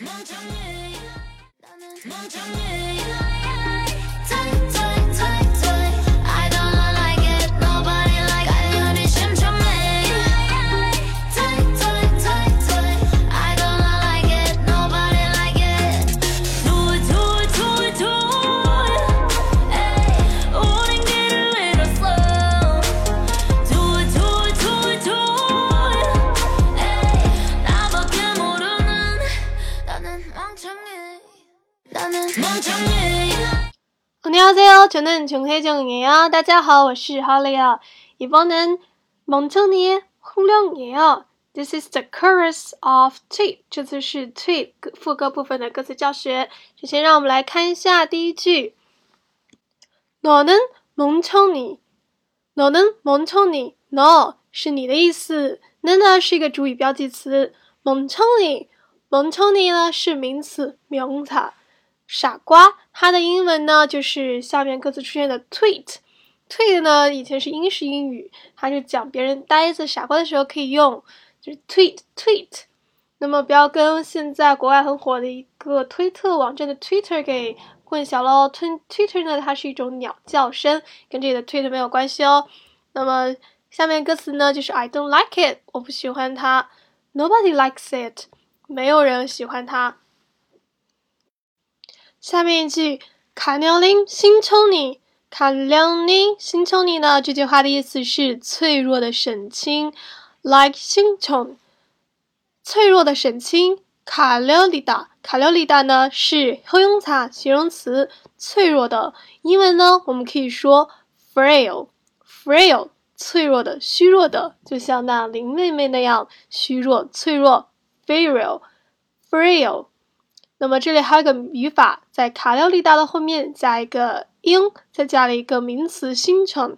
멍청이 나는 멍청이 멍청해 안녕하세요. 저는 정혜정이에요. 大家好，我是 Holly。 이번엔 멍청이의 훈련이에요. This is the chorus of tweet. 这次是 tweet 副歌部分的歌词教学。首先，让我们来看一下第一句。너는 멍청이，너는 멍청이。no 是你的意思，는呢是一个主语标记词，멍청이，멍청이呢是名词，名词。 傻瓜，它的英文呢就是下面歌词出现的 tweet。tweet 呢以前是英式英语，它是讲别人呆子、傻瓜的时候可以用，就是 tweet tweet。那么不要跟现在国外很火的一个推特网站的 Twitter 给混淆了哦。推 Twitter 呢它是一种鸟叫声，跟这里的 tweet 没有关系哦。那么下面歌词呢就是 I don't like it，我不喜欢它。Nobody likes it，没有人喜欢它。下面一句，卡牛林星丘尼，卡牛林星丘尼呢，这句话的意思是脆弱的沈清，like 星球。脆弱的沈清，卡牛里达，卡牛里达呢，是形容词形容词，脆弱的，英文呢，我们可以说 frail，frail，脆弱的，虚弱的，就像那林妹妹那样，虚弱、脆弱，fearil，friel。那么这里还有个语法，在卡廖利达的后面加一个 in，再加了一个名词新城。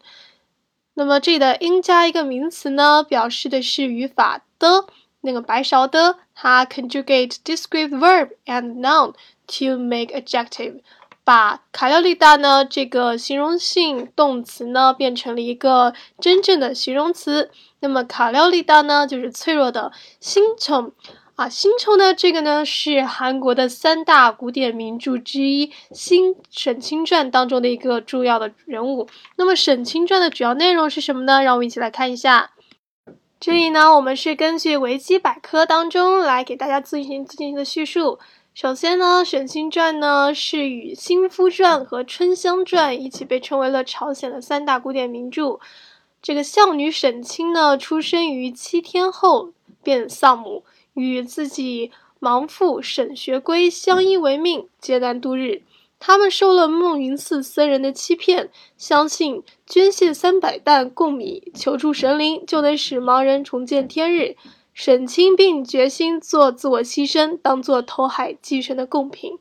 那么这里的 in 加一个名词呢，表示的是语法的那个白勺的，它 conjugate discrete verb and noun to make adjective，把卡廖利达呢这个形容性动词呢变成了一个真正的形容词。那么卡廖利达呢就是脆弱的新城。啊，新城呢，这个呢是韩国的三大古典名著之一《新沈清传》当中的一个重要的人物。那么《沈清传》的主要内容是什么呢？让我们一起来看一下。这里呢，我们是根据维基百科当中来给大家进行进行的叙述。首先呢，《沈清传》呢是与《新夫传》和《春香传》一起被称为了朝鲜的三大古典名著。这个孝女沈清呢，出生于七天后便丧母。与自己亡父沈学圭相依为命，艰难度日。他们受了梦云寺僧人的欺骗，相信捐献三百担贡米，求助神灵，就能使盲人重见天日。沈清并决心做自我牺牲，当做投海祭神的贡品。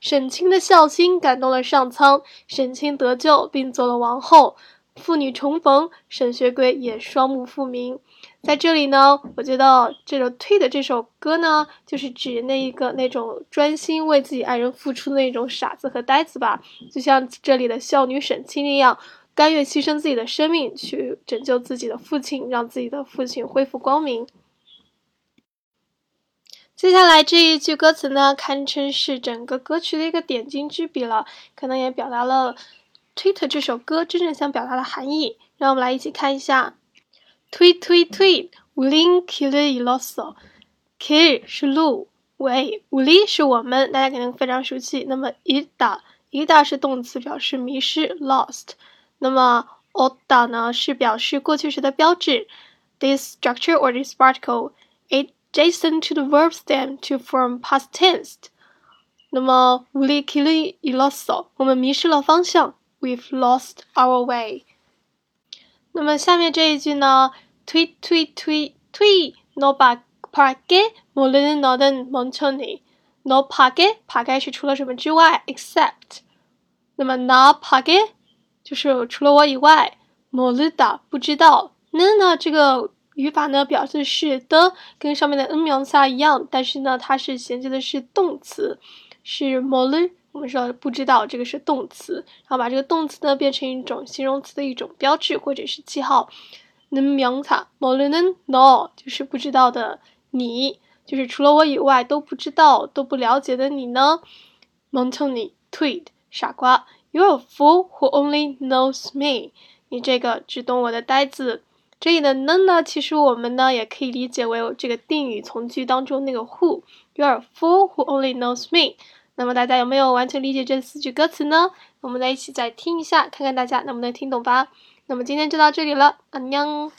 沈清的孝心感动了上苍，沈清得救，并做了王后。父女重逢，沈学圭也双目复明。在这里呢，我觉得这首《退》的这首歌呢，就是指那一个那种专心为自己爱人付出的那种傻子和呆子吧，就像这里的孝女沈清那样，甘愿牺牲自己的生命去拯救自己的父亲，让自己的父亲恢复光明。接下来这一句歌词呢，堪称是整个歌曲的一个点睛之笔了，可能也表达了《Twitter 这首歌真正想表达的含义，让我们来一起看一下。Tweet Tweet Tweet，Willing Kill You Lost。K 是路，Way，Willy 是我们，大家肯定非常熟悉，那么 Ida Ida 是动词，表示迷失，Lost。那么 O 大呢？是表示过去时的标志，This structure or this particle，It adjacent to the verb stem to form past tense。那么 Willy Kill You Lost，我们迷失了方向。，We've lost our way。那么下面这一句呢？推推推推，no 바 파 게， 모르는너는멍청이，no 파 게， 파 게是除了什么之外，except。那么나파 게， 就是除了我以外，모르다不知道。는呢这个语法呢表示是的，跟上面的은名词一样，但是呢它是衔接的是动词，是모르 我们说不知道，这个是动词，然后把这个动词呢变成一种形容词的一种标志或者是记号。能명사모르는 너， 就是不知道的你。 就是除了我以外都不知道、都不了解的你呢。蒙特尼 tweed 傻瓜，You're a fool who only knows me。你这个只懂我的呆子。这里的呢呢，其实我们呢也可以理解为这个定语从句当中那个 who。You're a fool who only knows me。 那么大家有没有完全理解这四句歌词呢？我们来一起再听一下看看大家能不能听懂吧。那么今天就到这里了阿娘